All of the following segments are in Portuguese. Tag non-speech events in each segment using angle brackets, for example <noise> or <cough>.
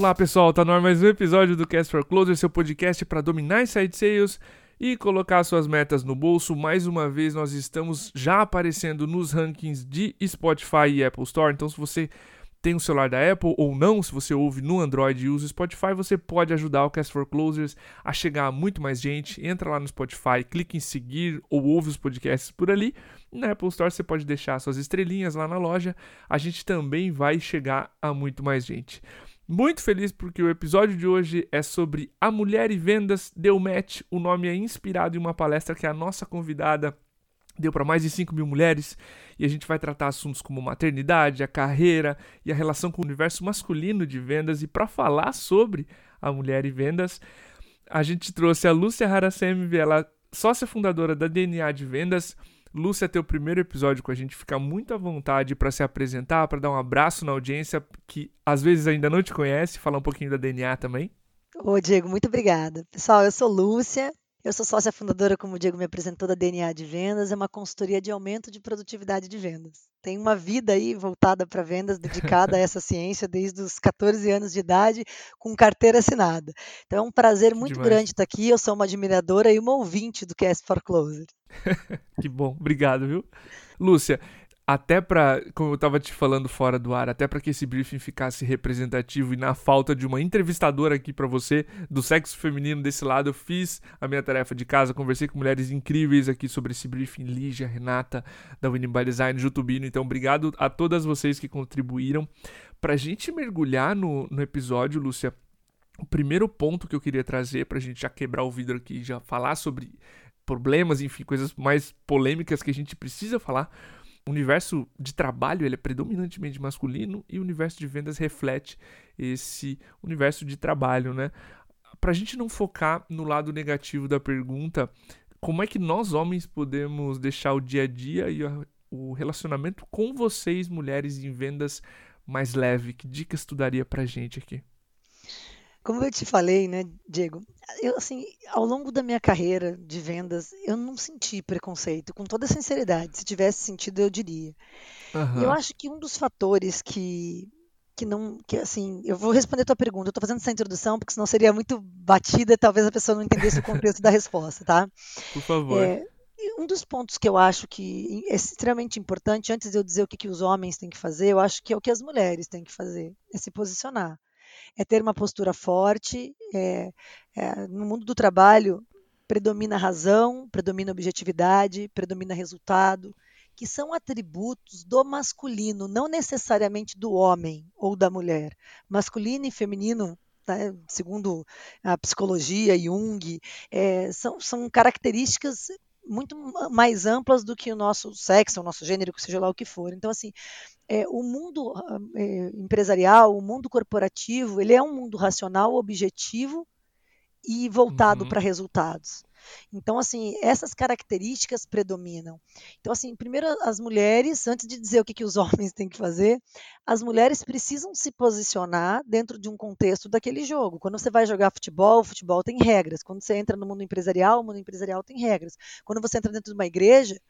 Olá pessoal, tá no ar mais um episódio do Cast for Closer, seu podcast para dominar inside sales e colocar suas metas no bolso. Mais uma vez nós estamos já aparecendo nos rankings de Spotify e Apple Store, então se você tem um celular da Apple ou não, se você ouve no Android e usa o Spotify, você pode ajudar o Cast for Closers a chegar a muito mais gente. Entra lá no Spotify, clique em seguir ou ouve os podcasts por ali. Na Apple Store você pode deixar suas estrelinhas lá na loja. A gente também vai chegar a muito mais gente. Muito feliz porque o episódio de hoje é sobre a mulher e vendas deu match. O nome é inspirado em uma palestra que a nossa convidada deu para mais de 5 mil mulheres e a gente vai tratar assuntos como maternidade, a carreira e a relação com o universo masculino de vendas. E para falar sobre a mulher e vendas, a gente trouxe a Lúcia Haracemi, ela é sócia fundadora da DNA de Vendas. Lúcia, teu primeiro episódio com a gente, fica muito à vontade para se apresentar, para dar um abraço na audiência que às vezes ainda não te conhece, falar um pouquinho da DNA também. Ô, Diego, muito obrigada. Pessoal, eu sou Lúcia, eu sou sócia fundadora, como o Diego me apresentou, da DNA de Vendas, é uma consultoria de aumento de produtividade de vendas. Tem uma vida aí voltada para vendas, dedicada a <laughs> essa ciência desde os 14 anos de idade, com carteira assinada. Então é um prazer muito Demais. grande estar aqui. Eu sou uma admiradora e uma ouvinte do Cast for Closer. <laughs> que bom, obrigado, viu? Lúcia, até para, como eu estava te falando fora do ar, até para que esse briefing ficasse representativo e na falta de uma entrevistadora aqui para você do sexo feminino desse lado, eu fiz a minha tarefa de casa, conversei com mulheres incríveis aqui sobre esse briefing, Lígia, Renata, da Winning by Design, Jutubino, então obrigado a todas vocês que contribuíram. Para a gente mergulhar no, no episódio, Lúcia, o primeiro ponto que eu queria trazer para a gente já quebrar o vidro aqui, já falar sobre problemas, enfim, coisas mais polêmicas que a gente precisa falar, o universo de trabalho ele é predominantemente masculino e o universo de vendas reflete esse universo de trabalho, né? Para a gente não focar no lado negativo da pergunta, como é que nós homens podemos deixar o dia a dia e o relacionamento com vocês, mulheres em vendas, mais leve? Que dicas tu daria para gente aqui? Como eu te falei, né, Diego, eu assim, ao longo da minha carreira de vendas, eu não senti preconceito, com toda sinceridade. Se tivesse sentido, eu diria. Uhum. Eu acho que um dos fatores que que não, que assim, eu vou responder a tua pergunta. Eu estou fazendo essa introdução porque senão seria muito batida, talvez a pessoa não entendesse o contexto da resposta, tá? Por favor. É, um dos pontos que eu acho que é extremamente importante, antes de eu dizer o que, que os homens têm que fazer, eu acho que é o que as mulheres têm que fazer, é se posicionar é ter uma postura forte. É, é, no mundo do trabalho, predomina a razão, predomina a objetividade, predomina resultado, que são atributos do masculino, não necessariamente do homem ou da mulher. Masculino e feminino né, segundo a psicologia Jung, é, são, são características muito mais amplas do que o nosso sexo, o nosso gênero, seja lá o que for. Então, assim, é, o mundo é, empresarial, o mundo corporativo, ele é um mundo racional, objetivo e voltado uhum. para resultados. Então, assim, essas características predominam. Então, assim, primeiro as mulheres, antes de dizer o que, que os <laughs> homens têm que fazer, as mulheres precisam se posicionar dentro de um contexto daquele jogo. Quando você vai jogar futebol, o futebol tem regras. Quando você entra no mundo empresarial, o mundo empresarial tem regras. Quando você entra dentro de uma igreja,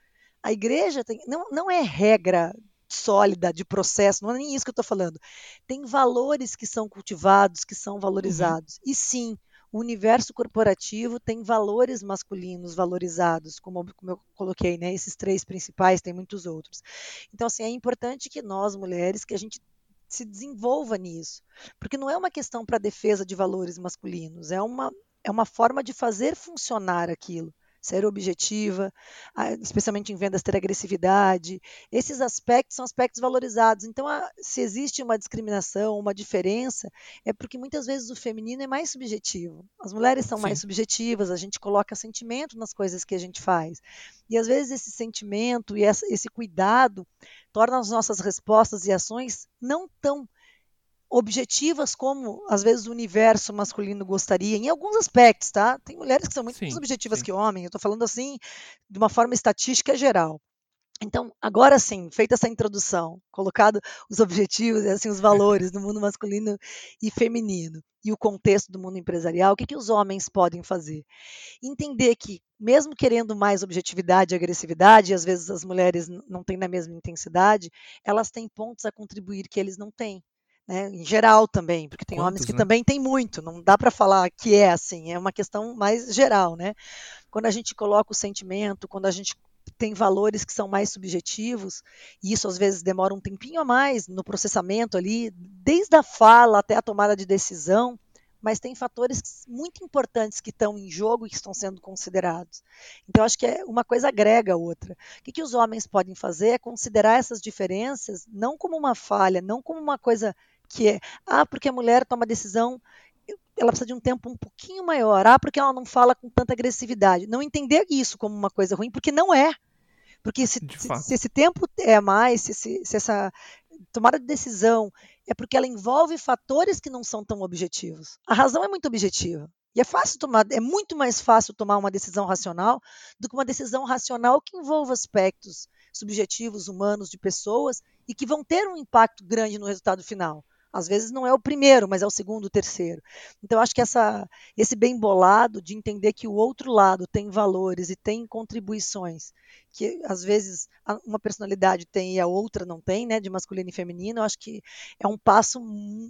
a igreja tem, não, não é regra sólida de processo, não é nem isso que eu estou falando. Tem valores que são cultivados, que são uhum. valorizados. Uhum. E sim, o universo corporativo tem valores masculinos valorizados, como, como, eu coloquei, né? Esses três principais, tem muitos outros. Então, assim, é importante que nós, mulheres, que a gente se desenvolva nisso, porque não é uma questão para defesa de valores masculinos, é uma, é uma forma de fazer funcionar aquilo ser objetiva, especialmente em vendas ter agressividade. Esses aspectos são aspectos valorizados. Então, se existe uma discriminação, uma diferença, é porque muitas vezes o feminino é mais subjetivo. As mulheres são Sim. mais subjetivas, a gente coloca sentimento nas coisas que a gente faz. E às vezes esse sentimento e esse cuidado torna as nossas respostas e ações não tão objetivas como às vezes o universo masculino gostaria, em alguns aspectos, tá? Tem mulheres que são muito sim, mais objetivas sim. que homens, eu estou falando assim de uma forma estatística geral. Então, agora sim, feita essa introdução, colocado os objetivos e assim os valores do mundo masculino e feminino e o contexto do mundo empresarial, o que, que os homens podem fazer? Entender que, mesmo querendo mais objetividade e agressividade, e às vezes as mulheres não têm na mesma intensidade, elas têm pontos a contribuir que eles não têm né? Em geral também, porque tem Quantos, homens que né? também têm muito, não dá para falar que é assim, é uma questão mais geral, né? Quando a gente coloca o sentimento, quando a gente tem valores que são mais subjetivos, e isso às vezes demora um tempinho a mais no processamento ali, desde a fala até a tomada de decisão, mas tem fatores muito importantes que estão em jogo e que estão sendo considerados. Então, acho que é uma coisa agrega a outra. O que, que os homens podem fazer é considerar essas diferenças não como uma falha, não como uma coisa que é, ah, porque a mulher toma decisão, ela precisa de um tempo um pouquinho maior, ah, porque ela não fala com tanta agressividade. Não entender isso como uma coisa ruim, porque não é. Porque se, se, se esse tempo é mais, se, se, essa tomada de decisão é porque ela envolve fatores que não são tão objetivos. A razão é muito objetiva. E é fácil tomar, é muito mais fácil tomar uma decisão racional do que uma decisão racional que envolva aspectos subjetivos, humanos, de pessoas e que vão ter um impacto grande no resultado final. Às vezes não é o primeiro, mas é o segundo, o terceiro. Então, acho que essa, esse bem bolado de entender que o outro lado tem valores e tem contribuições que às vezes uma personalidade tem e a outra não tem, né, de masculino e feminino, acho que é um passo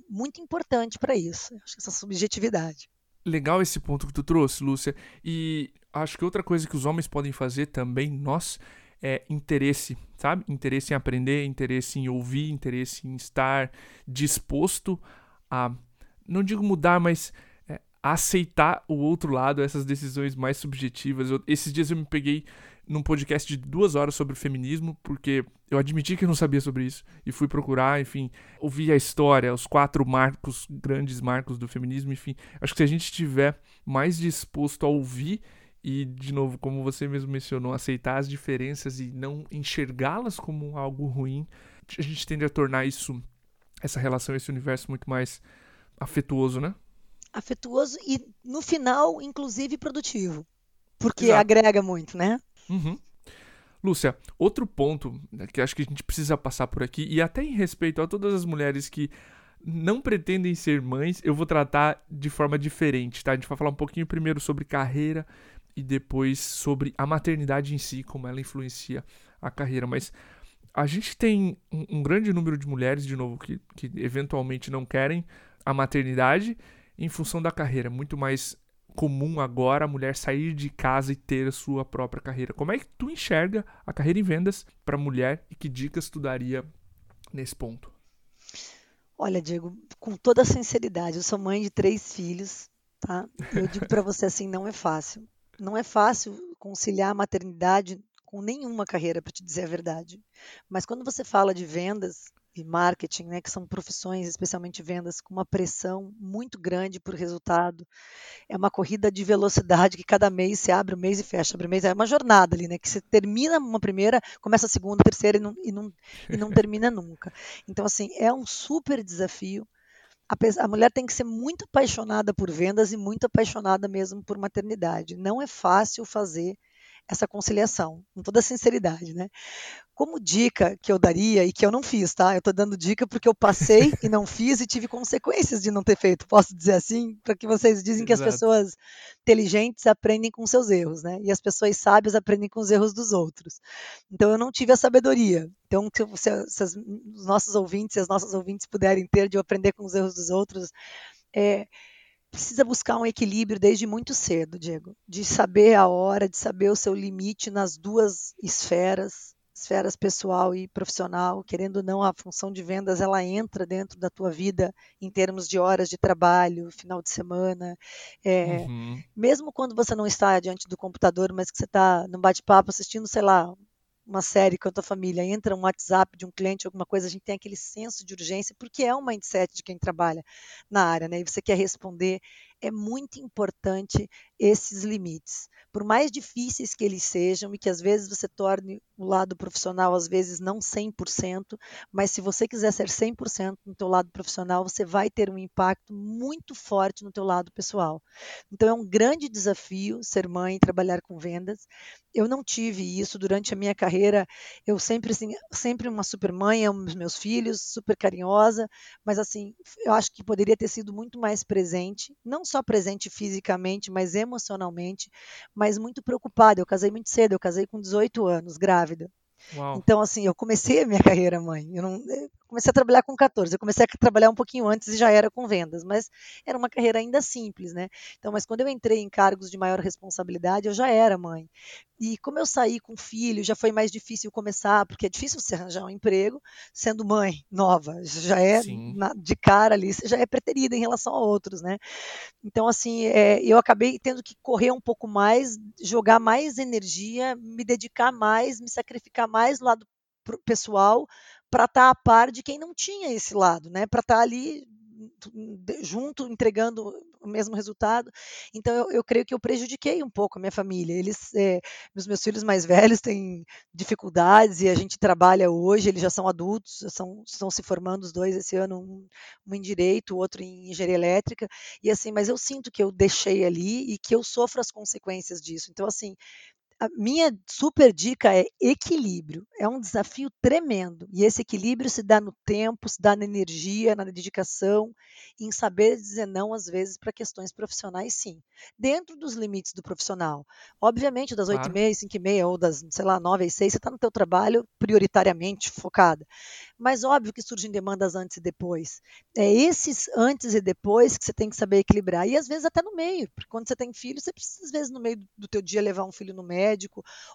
muito importante para isso. Acho que essa subjetividade. Legal esse ponto que tu trouxe, Lúcia. E acho que outra coisa que os homens podem fazer também, nós, é interesse, sabe? Interesse em aprender, interesse em ouvir, interesse em estar disposto a, não digo mudar, mas é, aceitar o outro lado, essas decisões mais subjetivas. Eu, esses dias eu me peguei num podcast de duas horas sobre feminismo, porque eu admiti que eu não sabia sobre isso e fui procurar, enfim, ouvir a história, os quatro marcos, grandes marcos do feminismo, enfim. Acho que se a gente estiver mais disposto a ouvir e, de novo, como você mesmo mencionou, aceitar as diferenças e não enxergá-las como algo ruim, a gente tende a tornar isso, essa relação, esse universo muito mais afetuoso, né? Afetuoso e, no final, inclusive produtivo. Porque Exato. agrega muito, né? Uhum. Lúcia, outro ponto né, que acho que a gente precisa passar por aqui, e até em respeito a todas as mulheres que não pretendem ser mães, eu vou tratar de forma diferente, tá? A gente vai falar um pouquinho primeiro sobre carreira e depois sobre a maternidade em si, como ela influencia a carreira. Mas a gente tem um, um grande número de mulheres, de novo, que, que eventualmente não querem a maternidade em função da carreira. Muito mais comum agora a mulher sair de casa e ter a sua própria carreira. Como é que tu enxerga a carreira em vendas para mulher e que dicas tu daria nesse ponto? Olha, Diego, com toda sinceridade, eu sou mãe de três filhos, tá? Eu digo para você assim, não é fácil não é fácil conciliar a maternidade com nenhuma carreira, para te dizer a verdade. Mas quando você fala de vendas e marketing, né, que são profissões, especialmente vendas, com uma pressão muito grande por resultado, é uma corrida de velocidade que cada mês se abre o mês e fecha, abre o mês, é uma jornada ali, né, que você termina uma primeira, começa a segunda, terceira e não, e não, e não termina nunca. Então, assim, é um super desafio a, mulher tem que ser muito apaixonada por vendas e muito apaixonada mesmo por maternidade. Não é fácil fazer essa conciliação, com toda sinceridade, né? Como dica que eu daria e que eu não fiz, tá? Eu estou dando dica porque eu passei e não <laughs> fiz e tive consequências de não ter feito. Posso dizer assim, para que vocês dizem que as pessoas inteligentes aprendem com seus erros, né? E as pessoas sábias aprendem com os erros dos outros. Então eu não tive a sabedoria. Então se, se os nossos ouvintes e as nossas ouvintes puderem ter de eu aprender com os erros dos outros, é, precisa buscar um equilíbrio desde muito cedo, Diego, de saber a hora, de saber o seu limite nas duas esferas, esferas pessoal e profissional. Querendo ou não, a função de vendas ela entra dentro da tua vida em termos de horas de trabalho, final de semana. É, uhum. Mesmo quando você não está diante do computador, mas que você está no bate-papo assistindo, sei lá, uma série com a tua família, entra um WhatsApp de um cliente, alguma coisa, a gente tem aquele senso de urgência, porque é um mindset de quem trabalha na área, né? E você quer responder é muito importante esses limites. Por mais difíceis que eles sejam e que às vezes você torne o lado profissional, às vezes não 100%, mas se você quiser ser 100% no teu lado profissional, você vai ter um impacto muito forte no teu lado pessoal. Então é um grande desafio ser mãe e trabalhar com vendas. Eu não tive isso durante a minha carreira. Eu sempre assim, sempre uma super mãe, amo os meus filhos, super carinhosa, mas assim, eu acho que poderia ter sido muito mais presente, não só presente fisicamente, mas emocionalmente, mas muito preocupada. Eu casei muito cedo, eu casei com 18 anos, grávida. Uau. Então, assim, eu comecei a minha <laughs> carreira mãe. Eu não, comecei a trabalhar com 14. Eu comecei a trabalhar um pouquinho antes e já era com vendas, mas era uma carreira ainda simples, né? Então, mas quando eu entrei em cargos de maior responsabilidade, eu já era mãe. E como eu saí com filho, já foi mais difícil começar, porque é difícil você arranjar um emprego sendo mãe nova. Já é na, de cara ali, você já é preterida em relação a outros, né? Então, assim, é, eu acabei tendo que correr um pouco mais, jogar mais energia, me dedicar mais, me sacrificar mais do lado pessoal para estar tá a par de quem não tinha esse lado, né? Para estar tá ali junto, entregando o mesmo resultado. Então, eu, eu, creio que eu prejudiquei um pouco a minha família. Eles, é, os meus filhos mais velhos têm dificuldades e a gente trabalha hoje. Eles já são adultos, são, estão se formando os dois esse ano, um, um em direito, o outro em engenharia elétrica. E assim, mas eu sinto que eu deixei ali e que eu sofro as consequências disso. Então, assim, a minha super dica é equilíbrio. É um desafio tremendo. E esse equilíbrio se dá no tempo, se dá na energia, na dedicação, em saber dizer não, às vezes, para questões profissionais, sim. Dentro dos limites do profissional. Obviamente, das claro. 8h30, 5h30 ou das, sei lá, 9 às 6 você está no teu trabalho prioritariamente focada. Mas óbvio que surgem demandas antes e depois. É esses antes e depois que você tem que saber equilibrar. E às vezes até no meio, porque quando você tem filho, você precisa, às vezes, no meio do teu dia levar um filho no médico,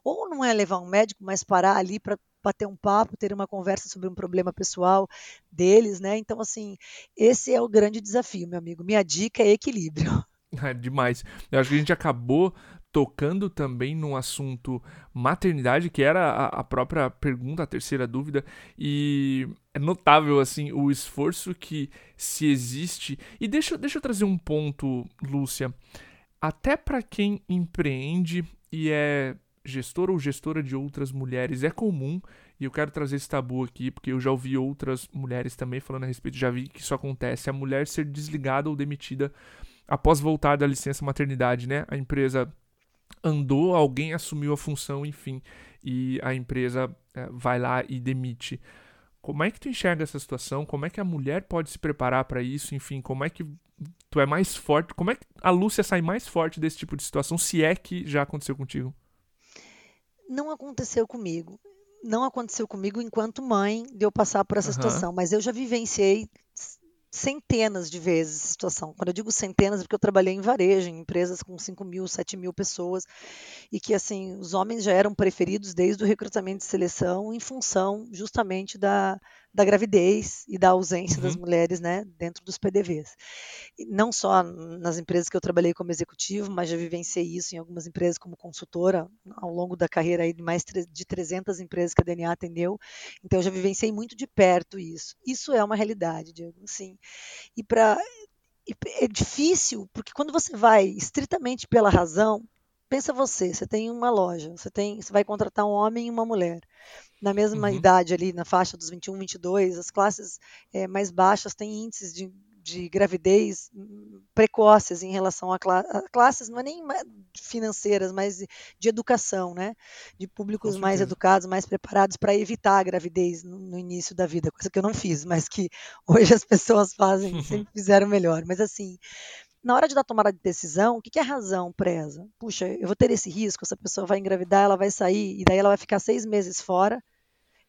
ou não é levar um médico, mas parar ali para bater um papo, ter uma conversa sobre um problema pessoal deles, né? Então, assim, esse é o grande desafio, meu amigo. Minha dica é equilíbrio. <laughs> É demais. Eu acho que a gente acabou tocando também no assunto maternidade, que era a, a, própria pergunta, a terceira dúvida, e é notável assim o esforço que se existe. E deixa, deixa eu trazer um ponto, Lúcia. Até para quem empreende e é gestor ou gestora de outras mulheres, é comum, e eu quero trazer esse tabu aqui, porque eu já ouvi outras mulheres também falando a respeito, já vi que isso acontece, a mulher ser desligada ou demitida após voltar da licença maternidade, né? A empresa andou, alguém assumiu a função, enfim, e a empresa é, vai lá e demite. Como é que tu enxerga essa situação? Como é que a mulher pode se preparar para isso? Enfim, como é que tu é mais forte? Como é que a Lúcia sai mais forte desse tipo de situação, se é que já aconteceu contigo? Não aconteceu comigo. Não aconteceu comigo enquanto mãe de eu passar por essa uhum. situação, mas eu já vivenciei centenas de vezes essa situação. Quando eu digo centenas, é porque eu trabalhei em varejo, em empresas com 5 mil, 7 mil pessoas, e que assim os homens já eram preferidos desde o recrutamento e seleção em função justamente da, da gravidez e da ausência uhum. das mulheres né, dentro dos PDVs. E não só nas empresas que eu trabalhei como executivo, mas já vivenciei isso em algumas empresas como consultora, ao longo da carreira aí de mais de 300 empresas que a DNA atendeu. Então, eu já vivenciei muito de perto isso. Isso é uma realidade, Diego. Sim. E para é difícil, porque quando você vai estritamente pela razão, pensa você, você tem uma loja, você tem, você vai contratar um homem e uma mulher na mesma uhum. idade ali, na faixa dos 21, 22, as classes é, mais baixas têm índices de, de gravidez precoces em relação a, cla a, classes, não é nem financeiras, mas de, educação, né? De públicos mais educados, mais preparados para evitar a gravidez no, no, início da vida, coisa que eu não fiz, mas que <laughs> hoje as pessoas fazem, sempre <laughs> fizeram melhor. Mas assim, na hora de dar tomada de decisão, o que, que a razão preza? Puxa, eu vou ter esse risco, essa pessoa vai engravidar, ela vai sair, e daí ela vai ficar seis meses fora,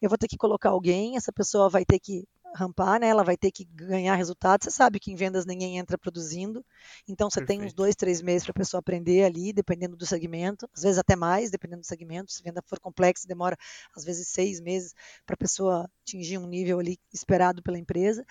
eu vou ter que colocar alguém, essa pessoa vai ter que rampar, né? Ela vai ter que ganhar resultado. Você sabe que em vendas ninguém entra produzindo, então você Perfeito. tem uns dois, três meses para a pessoa aprender ali, dependendo do segmento, às vezes até mais, dependendo do segmento. Se a venda for complexa, demora às vezes seis meses para a pessoa atingir um nível ali esperado pela empresa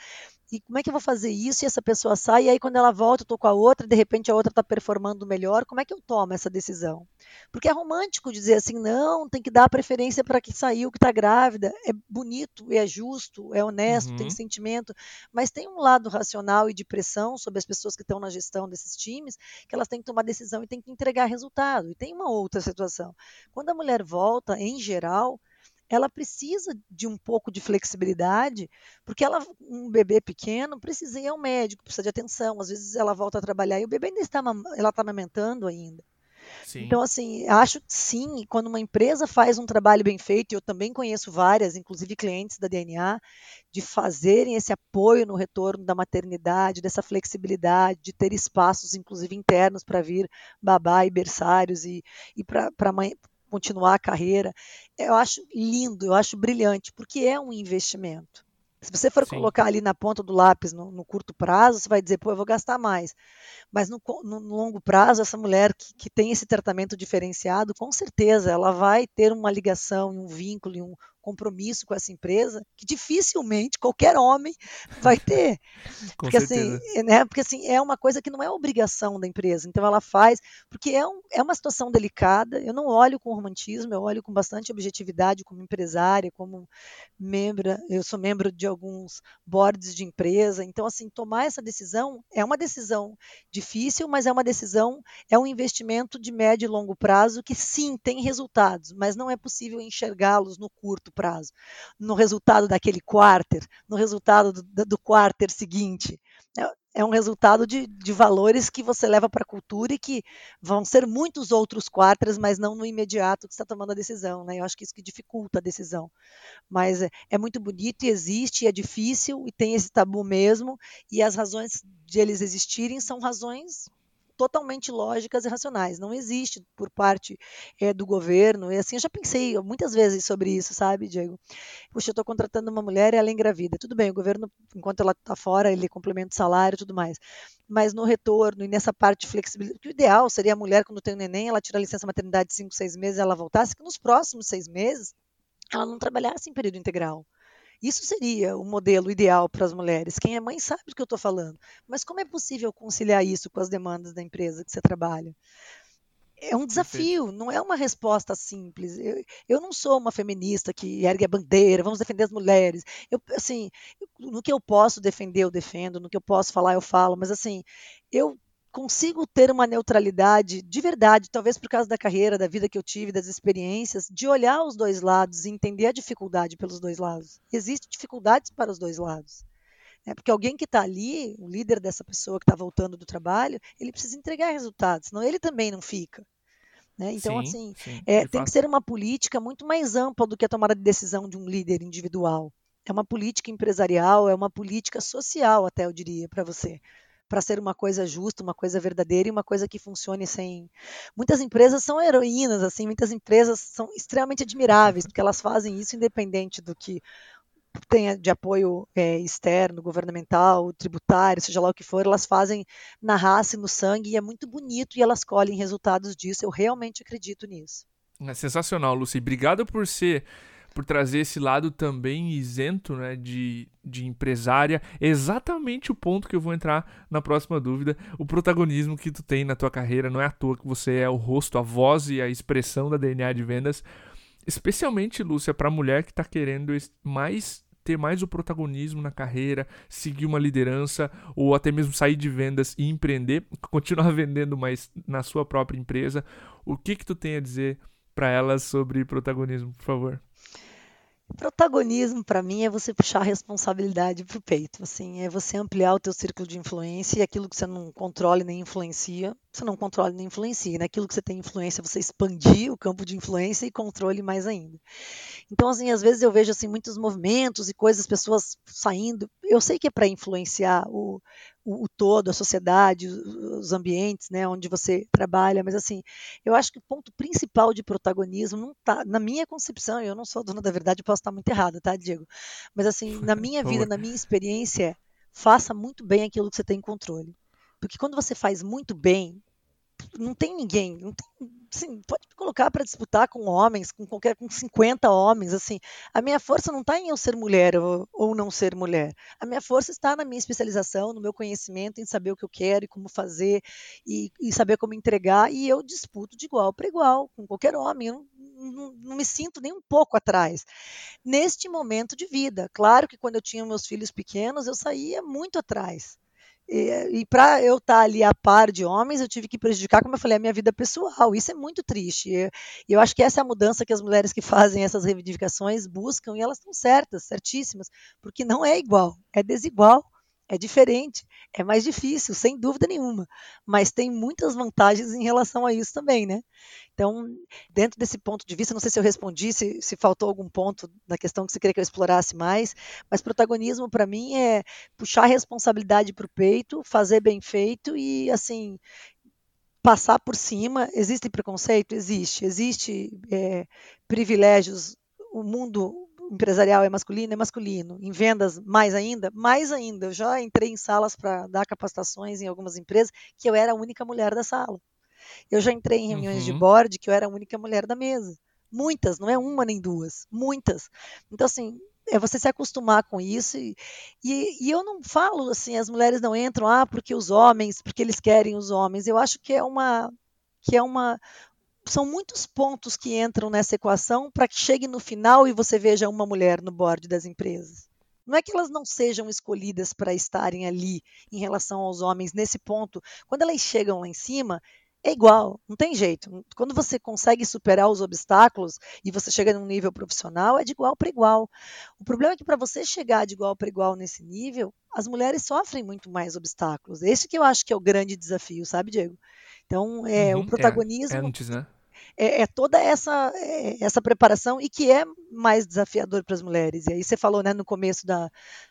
e como é que eu vou fazer isso? E essa pessoa sai, e aí quando ela volta, eu tô com a outra, e de repente a outra está performando melhor. Como é que eu tomo essa decisão? Porque é romântico dizer assim, não, tem que dar preferência para quem saiu, que está grávida. É bonito, é justo, é honesto, uhum. tem sentimento, mas tem um lado racional e de pressão sobre as pessoas que estão na gestão desses times, que elas têm que tomar decisão e têm que entregar resultado. E tem uma outra situação. Quando a mulher volta, em geral, ela precisa de um pouco de flexibilidade, porque ela, um bebê pequeno precisa ir ao médico, precisa de atenção. Às vezes ela volta a trabalhar e o bebê ainda está, ela está amamentando ainda. Sim. Então, assim, acho que sim, quando uma empresa faz um trabalho bem feito, e eu também conheço várias, inclusive clientes da DNA, de fazerem esse apoio no retorno da maternidade, dessa flexibilidade, de ter espaços, inclusive internos, para vir babá e berçários e, e para continuar a carreira. Eu acho lindo, eu acho brilhante, porque é um investimento. Se você for Sim. colocar ali na ponta do lápis no, no, curto prazo, você vai dizer, pô, eu vou gastar mais. Mas no, no, longo prazo, essa mulher que, que, tem esse tratamento diferenciado, com certeza ela vai ter uma ligação, um vínculo, um, compromisso com essa empresa que dificilmente qualquer homem vai ter. <laughs> porque, assim, né, porque assim, é uma coisa que não é obrigação da empresa. Então ela faz, porque é, um, é uma situação delicada. Eu não olho com romantismo, eu olho com bastante objetividade como empresária, como membro, eu sou membro de alguns boards de empresa. Então, assim, tomar essa decisão é uma decisão difícil, mas é uma decisão, é um investimento de médio e longo prazo que sim tem resultados, mas não é possível enxergá-los no curto prazo, no resultado daquele quarter, no resultado do, do quarter seguinte. É, é um resultado de, de valores que você leva para a cultura e que vão ser muitos outros quarters, mas não no imediato que está tomando a decisão. Né? Eu acho que isso que dificulta a decisão. Mas é, é muito bonito e existe, é difícil e tem esse tabu mesmo, e as razões de eles existirem são razões totalmente lógicas e racionais. Não existe por parte é, do governo. E assim, eu já pensei muitas vezes sobre isso, sabe, Diego? Puxa, eu estou contratando uma mulher e ela engravida. Tudo bem, o governo, enquanto ela está fora, ele complementa o salário e tudo mais. Mas no retorno e nessa parte de flexibilidade, o ideal seria a mulher, quando tem um neném, ela tira a licença maternidade de 5, 6 meses, ela voltasse, que nos próximos seis meses ela não trabalhasse em período integral. Isso seria o modelo ideal para as mulheres. Quem é mãe sabe do que eu estou falando. Mas como é possível conciliar isso com as demandas da empresa que você trabalha? É um desafio, não é uma resposta simples. Eu, eu, não sou uma feminista que ergue a bandeira, vamos defender as mulheres. Eu, assim, no que eu posso defender, eu defendo, no que eu posso falar, eu falo, mas assim, eu consigo ter uma neutralidade de verdade, talvez por causa da carreira, da vida que eu tive, das experiências, de olhar os dois lados e entender a dificuldade pelos dois lados. Existem dificuldades para os dois lados. É porque alguém que está ali, o líder dessa pessoa que está voltando do trabalho, ele precisa entregar resultados, senão ele também não fica. Né? Então, sim, assim, sim, é, tem fato. que ser uma política muito mais ampla do que a tomada de decisão de um líder individual. É uma política empresarial, é uma política social, até eu diria, para você para ser uma coisa justa, uma coisa verdadeira e uma coisa que funcione sem. Muitas empresas são heroínas, assim, muitas empresas são extremamente admiráveis, porque elas fazem isso independente do que tenha de apoio é, externo, governamental, tributário, seja lá o que for, elas fazem na raça e no sangue e é muito bonito e elas colhem resultados disso. Eu realmente acredito nisso. É sensacional, Lucy. Obrigado por ser por trazer esse lado também isento né, de, de empresária. Exatamente o ponto que eu vou entrar na próxima dúvida. O protagonismo que tu tem na tua carreira. Não é à toa que você é o rosto, a voz e a expressão da DNA de vendas. Especialmente, Lúcia, para a mulher que está querendo mais ter mais o protagonismo na carreira, seguir uma liderança ou até mesmo sair de vendas e empreender, <laughs> continuar vendendo, mas na sua própria empresa. O que que tu tem a dizer para elas sobre protagonismo, por favor? Protagonismo para mim é você puxar a responsabilidade para o peito, assim, é você ampliar o teu círculo de influência e aquilo que você não controla nem influencia, você não controla nem influencia, naquilo que você tem influência, você expandir o campo de influência e controle mais ainda. Então, assim, às vezes eu vejo assim muitos movimentos e coisas, pessoas saindo. Eu sei que é para influenciar o, o, o, todo, a sociedade, os ambientes, né, onde você trabalha, mas assim, eu acho que o ponto principal de protagonismo não tá na minha concepção. Eu não sou dona da verdade, posso estar muito errada, tá, Diego? Mas assim, na <laughs> minha vida, na minha experiência, faça muito bem aquilo que você tem controle. Porque quando você faz muito bem, não tem ninguém, não tem, assim, pode me colocar para disputar com homens, com qualquer com 50 homens, assim. A minha força não está em eu ser mulher ou, ou, não ser mulher. A minha força está na minha especialização, no meu conhecimento, em saber o que eu quero e como fazer e, e saber como entregar. E eu disputo de igual para igual com qualquer homem. Eu não, não, não me sinto nem um pouco atrás neste momento de vida. Claro que quando eu tinha meus filhos pequenos, eu saía muito atrás. E, e para eu estar tá ali a par de homens, eu tive que prejudicar, como eu falei, a minha vida pessoal. Isso é muito triste. E eu acho que essa é a mudança que as mulheres que <laughs> fazem essas reivindicações buscam, e elas estão certas, certíssimas, porque não é igual, é desigual é diferente, é mais difícil, sem dúvida nenhuma, mas tem muitas vantagens em relação a isso também, né? Então, dentro desse ponto de vista, não sei se eu respondi, se, se faltou algum ponto da questão que você queria que eu explorasse mais, mas protagonismo para mim é puxar a responsabilidade para o peito, fazer bem feito e, assim, passar por cima. Existe preconceito? Existe. Existe é, privilégios. O mundo empresarial é masculino, é masculino. Em vendas, mais ainda, mais ainda. Eu já entrei em salas para dar capacitações em algumas empresas que eu era a única mulher da sala. Eu já entrei em reuniões uhum. de board que eu era a única mulher da mesa. Muitas, não é uma nem duas, muitas. Então, assim, é você se acostumar com isso. E, e, e, eu não falo assim, as mulheres não entram, ah, porque os homens, porque eles querem os homens. Eu acho que é uma. que é uma. São muitos pontos que entram nessa equação para que chegue no final e você veja uma mulher no board das empresas. Não é que elas não sejam escolhidas para estarem ali em relação aos homens nesse ponto. Quando elas chegam lá em cima, é igual, não tem jeito. Quando você consegue superar os obstáculos e você chega num nível profissional, é de igual para igual. O problema é que para você chegar de igual para igual nesse nível, as mulheres sofrem muito mais obstáculos. Esse que eu acho que é o grande desafio, sabe, Diego? Então, é, uhum, o é, protagonismo. É, antes, né? É, é, toda essa, é, essa preparação e que é mais desafiador para as mulheres. E aí você falou né, no começo da,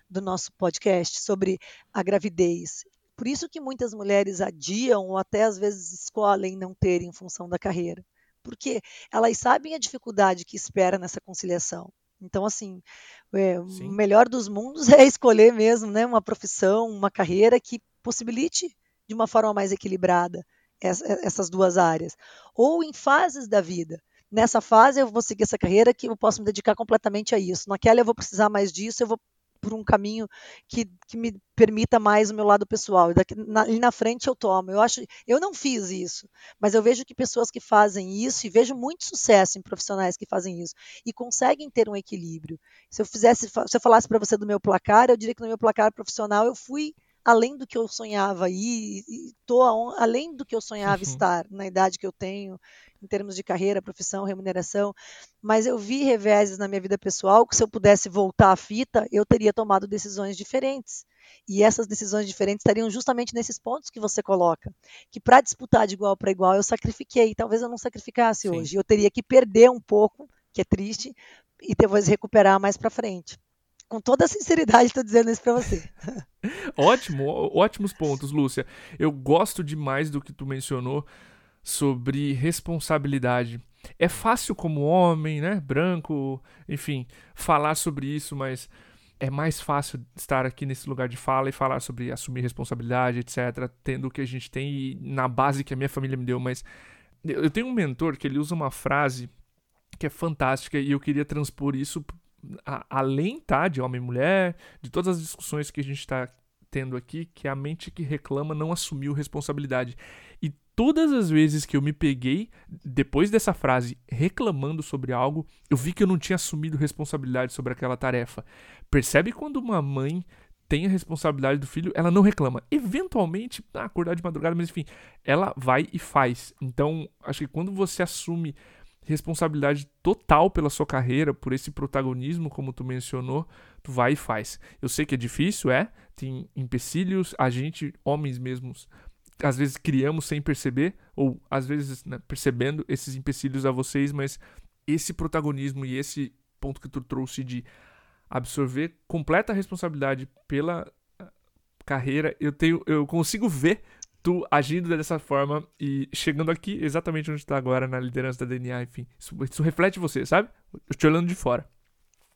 do nosso podcast sobre a gravidez. Por isso que muitas mulheres adiam ou até às vezes escolhem não ter em função da carreira, porque elas sabem a dificuldade que espera nessa conciliação. Então, assim, é, o melhor dos mundos <laughs> é escolher mesmo né, uma profissão, uma carreira que possibilite de uma forma mais equilibrada essas duas áreas. Ou em fases da vida. Nessa fase eu vou seguir essa carreira que eu posso me dedicar completamente a isso. Naquela eu vou precisar mais disso, eu vou por um caminho que, que me permita mais o meu lado pessoal. E daqui, na, ali na frente eu tomo. Eu acho, eu não fiz isso, mas eu vejo que pessoas que fazem isso e vejo muito sucesso em profissionais que fazem isso e conseguem ter um equilíbrio. Se eu fizesse, se eu falasse para você do meu placar, eu diria que no meu placar profissional eu fui além do que eu sonhava ir, e estou além do que eu sonhava uhum. estar na idade que eu tenho em termos de carreira, profissão, remuneração, mas eu vi reveses na minha vida pessoal que se eu pudesse voltar à fita, eu teria tomado decisões diferentes. E essas decisões diferentes estariam justamente nesses pontos que você coloca, que para disputar de igual para igual eu sacrifiquei, talvez eu não sacrificasse Sim. hoje, eu teria que perder um pouco, que é triste, e depois recuperar mais para frente com toda a sinceridade estou dizendo isso para você. <laughs> Ótimo, ótimos pontos, Lúcia. Eu gosto demais do que tu mencionou sobre responsabilidade. É fácil como homem, né, branco, enfim, falar sobre isso, mas é mais fácil estar aqui nesse lugar de fala e falar sobre assumir responsabilidade, etc, tendo o que a gente tem e na base que a minha família me deu, mas eu tenho um mentor que ele usa uma frase que é fantástica e eu queria transpor isso a, além tá de homem e mulher, de todas as discussões que a gente está tendo aqui, que a mente que reclama não assumiu responsabilidade. E todas as vezes que eu me peguei, depois dessa frase, reclamando sobre algo, eu vi que eu não tinha assumido responsabilidade sobre aquela tarefa. Percebe quando uma mãe tem a responsabilidade do filho, ela não reclama. Eventualmente, ah, acordar de madrugada, mas enfim, ela vai e faz. Então, acho que quando você assume responsabilidade total pela sua carreira, por esse protagonismo, como tu mencionou, tu vai e faz. Eu sei que é difícil, é, tem empecilhos, a gente, homens mesmos, às vezes criamos sem perceber, ou às vezes né, percebendo esses empecilhos a vocês, mas esse protagonismo e esse ponto que tu trouxe de absorver completa responsabilidade pela ah, carreira, eu tenho, eu consigo ver tu agindo dessa forma e chegando aqui exatamente onde está agora na liderança da DNA, enfim, isso, isso reflete você, sabe? Eu te olhando de fora.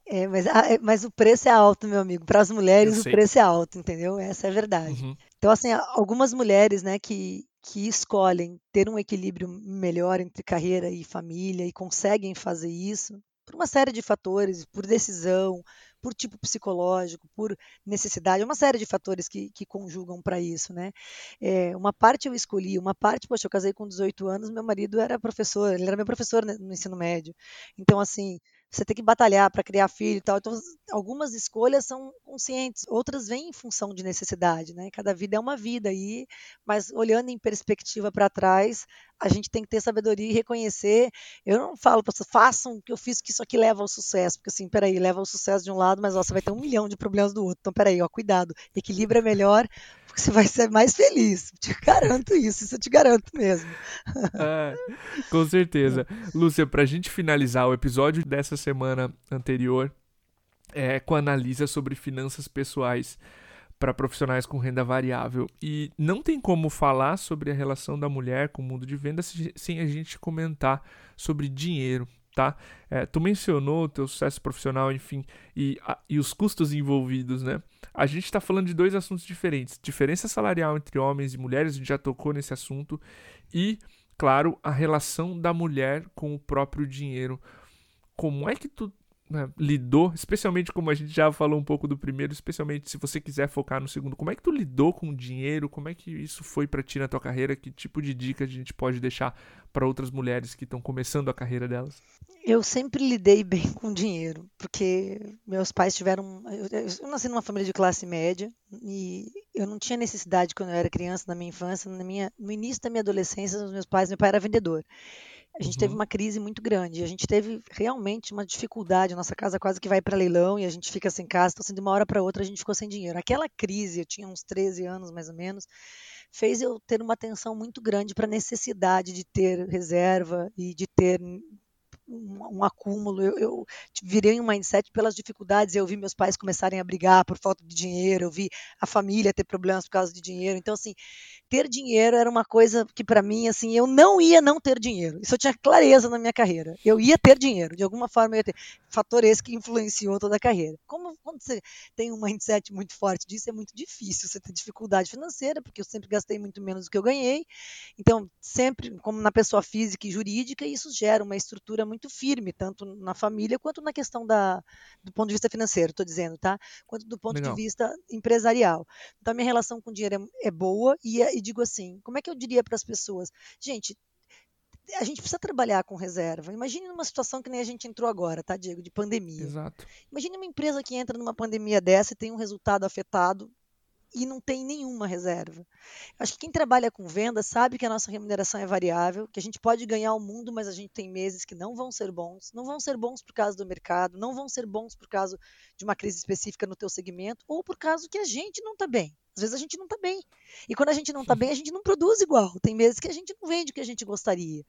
É, mas, é, mas o preço é alto, meu amigo. Para as mulheres, o preço é alto, entendeu? Essa é a verdade. Uhum. Então, assim, algumas mulheres, né, que, que escolhem ter um equilíbrio melhor entre carreira e família e conseguem fazer isso por uma série de fatores, por decisão, por tipo psicológico, por necessidade, uma série de fatores que, que conjugam para isso, né? É, uma parte eu escolhi, uma parte, poxa, eu casei com 18 anos, meu marido era professor, ele era meu professor no ensino médio. Então, assim, você tem que batalhar para criar filho e tal. Então, algumas escolhas são conscientes, outras vêm em função de necessidade, né? Cada vida é uma vida aí, mas olhando em perspectiva para trás, a gente tem que ter sabedoria e reconhecer. Eu não falo para vocês, façam o que eu fiz, que isso aqui leva ao sucesso, porque assim, peraí, leva ao sucesso de um lado, mas ó, você vai ter um milhão de problemas do outro. Então, peraí, ó, cuidado, equilíbrio é melhor, porque você vai ser mais feliz. Te garanto isso, isso eu te garanto mesmo. <laughs> É, com certeza. Lúcia, para a gente finalizar o episódio dessa semana anterior, é com a analisa sobre finanças pessoais para profissionais com renda variável. E não tem como falar sobre a relação da mulher com o mundo de vendas sem a gente comentar sobre dinheiro. Tá? É, tu mencionou o teu sucesso profissional, enfim, e, a, e os custos envolvidos, né? A gente está falando de dois assuntos diferentes: diferença salarial entre homens e mulheres, a gente já tocou nesse assunto, e, claro, a relação da mulher com o próprio dinheiro. Como é que tu né, lidou, especialmente como a gente já falou um pouco do primeiro, especialmente se você quiser focar no segundo, como é que tu lidou com o dinheiro? Como é que isso foi para ti na tua carreira? Que tipo de dica a gente pode deixar para outras mulheres que estão começando a carreira delas? Eu sempre lidei bem <laughs> com dinheiro, porque meus pais tiveram. Eu, nasci numa família de classe média e eu não tinha necessidade quando eu era criança, na minha infância, na minha, no início da minha adolescência, meus pais, meu pai era vendedor a gente uhum. teve uma crise muito grande. A gente teve realmente uma dificuldade. Nossa casa quase que vai para leilão e a gente fica sem casa. Então, assim, de uma hora para outra, a gente ficou sem dinheiro. Aquela crise, eu tinha uns 13 anos mais ou menos, fez eu ter uma atenção muito grande para a necessidade de ter reserva e de ter um, um acúmulo. Eu, eu, virei um mindset pelas dificuldades. Eu vi meus pais começarem a brigar por falta de dinheiro, eu vi a família ter problemas por causa de dinheiro. Então, assim, ter dinheiro era uma coisa que para mim, assim, eu não ia não ter dinheiro. Isso eu tinha clareza na minha carreira. Eu ia ter dinheiro, de alguma forma eu ia ter. Fator esse que influenciou toda a carreira. Como quando você tem um mindset muito forte disso, é muito difícil você ter dificuldade financeira, porque eu sempre gastei muito menos do que eu ganhei. Então, sempre, como na pessoa física e jurídica, isso gera uma estrutura muito firme, tanto na família quanto na questão da, do ponto de vista financeiro, estou dizendo, tá? Quanto do ponto Legal. de vista empresarial. Então, a minha relação com o dinheiro é, é boa e é e digo assim: como é que eu diria para as pessoas? Gente, a gente precisa trabalhar com reserva. Imagine numa situação que nem a gente entrou agora, tá, Diego, de pandemia. Exato. Imagine uma empresa que entra numa pandemia dessa e tem um resultado afetado e não tem nenhuma reserva. Acho que quem trabalha com venda sabe que a nossa remuneração é variável, que a gente pode ganhar o mundo, mas a gente tem meses que não vão ser bons, não vão ser bons por causa do mercado, não vão ser bons por causa de uma crise específica no teu segmento ou por causa que a gente não está bem. Às vezes a gente não está bem. E quando a gente não está bem, a gente não produz igual. Tem meses que a gente não vende o que a gente gostaria.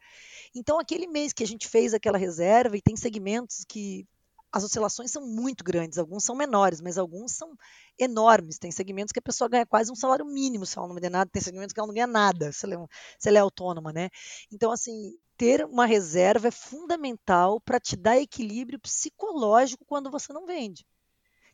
Então, aquele mês que a gente fez aquela reserva, e tem segmentos que as oscilações são muito grandes, alguns são menores, mas alguns são enormes. Tem segmentos que a pessoa ganha quase um salário mínimo se ela não vender nada, tem segmentos que ela não ganha nada se ela, é se ela é autônoma, né? Então, assim, ter uma reserva é fundamental para te dar equilíbrio psicológico quando você não vende.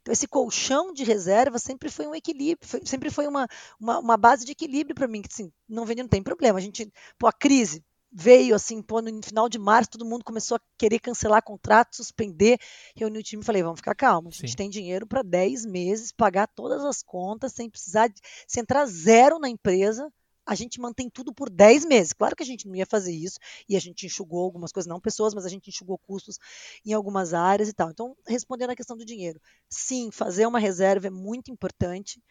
Então, esse colchão de reserva sempre foi um equilíbrio, foi, sempre foi uma, uma, uma, base de equilíbrio para mim, que assim, não vende, não tem problema. A gente, pô, a crise veio assim, pô, no final de março, todo mundo começou a querer cancelar contrato, suspender. Reuni o time e falei, vamos ficar calmo, a gente Sim. tem dinheiro para 10 meses, pagar todas as contas, sem precisar, de, sem entrar zero na empresa, a gente mantém tudo por 10 meses. Claro que a gente não ia fazer isso e a gente enxugou algumas coisas, não pessoas, mas a gente enxugou custos em algumas áreas e tal. Então, respondendo à questão do dinheiro, sim, fazer uma reserva é muito importante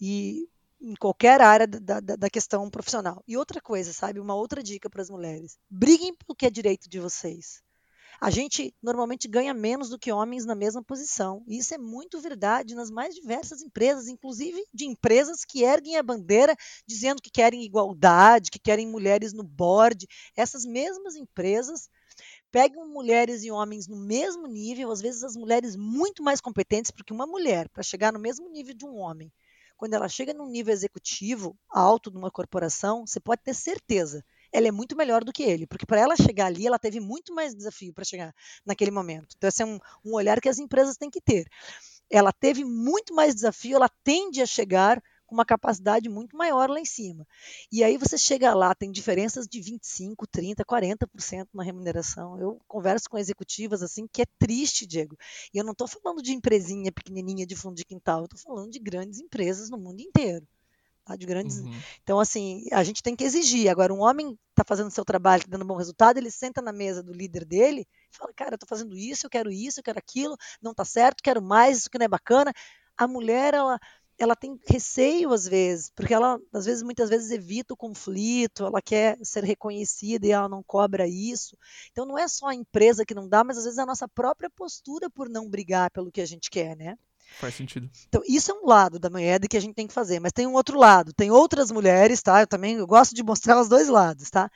e em qualquer área da, da, da questão profissional. E outra coisa, sabe, uma outra dica para as mulheres: briguem pelo que é direito de vocês a gente normalmente ganha menos do que homens na mesma posição. E isso é muito verdade nas mais diversas empresas, inclusive de empresas que erguem a bandeira dizendo que querem igualdade, que querem mulheres no board. Essas mesmas empresas pegam mulheres e homens no mesmo nível, às vezes as mulheres muito mais competentes, porque uma mulher, para chegar no mesmo nível de um homem, quando ela chega num nível executivo alto de uma corporação, você pode ter certeza ela é muito melhor do que ele, porque para ela chegar ali, ela teve muito mais desafio para chegar naquele momento. Então, esse é um, um olhar que as empresas têm que ter. Ela teve muito mais desafio, ela tende a chegar com uma capacidade muito maior lá em cima. E aí você chega lá, tem diferenças de 25, 30, 40% na remuneração. Eu converso com executivas assim que é triste, Diego. E eu não estou falando de empresinha pequenininha de fundo de quintal, eu estou falando de grandes empresas no mundo inteiro. Tá? De grandes. Uhum. Então, assim, a gente tem que exigir. Agora, um homem está fazendo seu trabalho, tá dando bom resultado, ele senta na mesa do líder dele e fala: Cara, eu estou fazendo isso, eu quero isso, eu quero aquilo, não está certo, quero mais, isso que não é bacana. A mulher, ela ela tem receio às vezes, porque ela às vezes muitas vezes evita o conflito, ela quer ser reconhecida e ela não cobra isso. Então não é só a empresa que não dá, mas às vezes é a nossa própria postura por não brigar pelo que a gente quer, né? Faz sentido. Então, isso é um lado da moeda que a gente tem que fazer, mas tem um outro lado. Tem outras mulheres, tá? Eu também eu gosto de mostrar os dois lados, tá?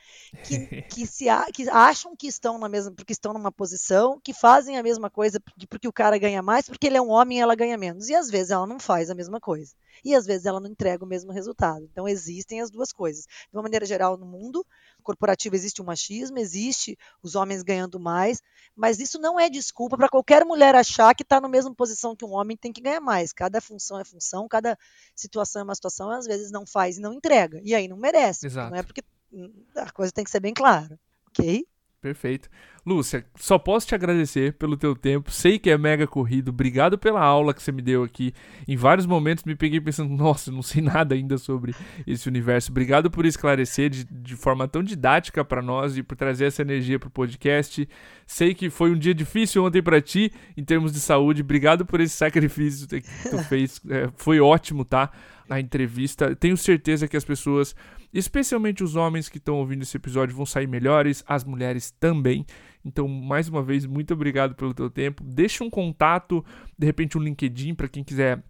Que, <laughs> que, se a, que acham que estão na mesma, porque estão numa posição, que fazem a mesma coisa porque, porque o cara ganha mais, porque ele é um homem e ela ganha menos. E às vezes ela não faz a mesma coisa. E às vezes ela não entrega o mesmo resultado. Então existem as duas coisas. De uma maneira geral, no mundo corporativo existe o machismo, existe os homens ganhando mais, mas isso não é desculpa para qualquer mulher achar que está na mesma posição que um homem tem que ganhar mais. Cada função é função, cada situação é uma situação, às vezes não faz e não entrega. E aí não merece. Exato. Não é porque hum, a coisa tem que ser bem clara. Ok? Perfeito. Lúcia, só posso te agradecer pelo teu tempo. Sei que é mega corrido. Obrigado pela aula que você me deu aqui. Em vários momentos me peguei pensando, <laughs> nossa, não sei nada ainda sobre esse universo. Obrigado por esclarecer de, de forma tão didática para nós e por trazer essa energia para o podcast. Sei que foi um dia difícil ontem para ti em termos de saúde. Obrigado por esse sacrifício que tu <laughs> fez. É, foi ótimo, tá? A entrevista. Tenho certeza que as pessoas Especialmente os homens que estão ouvindo esse episódio vão sair melhores, as mulheres também. Então, mais uma vez, muito obrigado pelo teu tempo. Deixa um contato, de repente um LinkedIn para quem quiser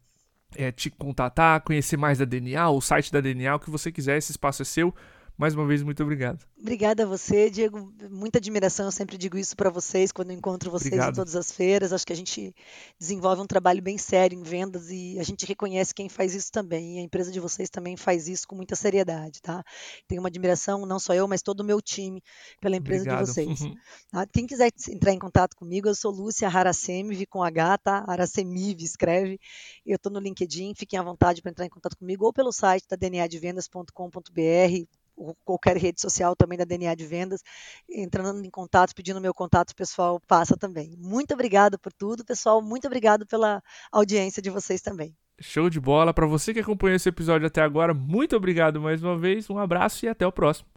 é, te contatar, conhecer mais da DNA, o site da DNA, o que você quiser, esse espaço é seu. Mais uma vez, muito obrigado. Obrigada a você, Diego. Muita admiração, eu sempre digo isso para vocês quando encontro vocês obrigado. em todas as feiras. Acho que a gente desenvolve um trabalho bem sério em vendas e a gente reconhece quem faz isso também. E a empresa de vocês também faz isso com muita seriedade, tá? Tenho uma admiração, não só eu, mas todo o meu time pela empresa obrigado. de vocês. <laughs> Tá? Quem quiser entrar em contato comigo, eu sou Lúcia Harasemiv com H, tá? Harasemiv escreve. Eu estou no LinkedIn, fiquem à vontade para entrar em contato comigo ou pelo site da dnadevendas.com.br qualquer rede social também da DNA de Vendas, entrando em contato, pedindo meu contato pessoal, passa também. Muito obrigado por tudo, pessoal. Muito obrigado pela audiência de vocês também. Show de bola. Para você que acompanhou esse episódio até agora, muito obrigado mais uma vez. Um abraço e até o próximo.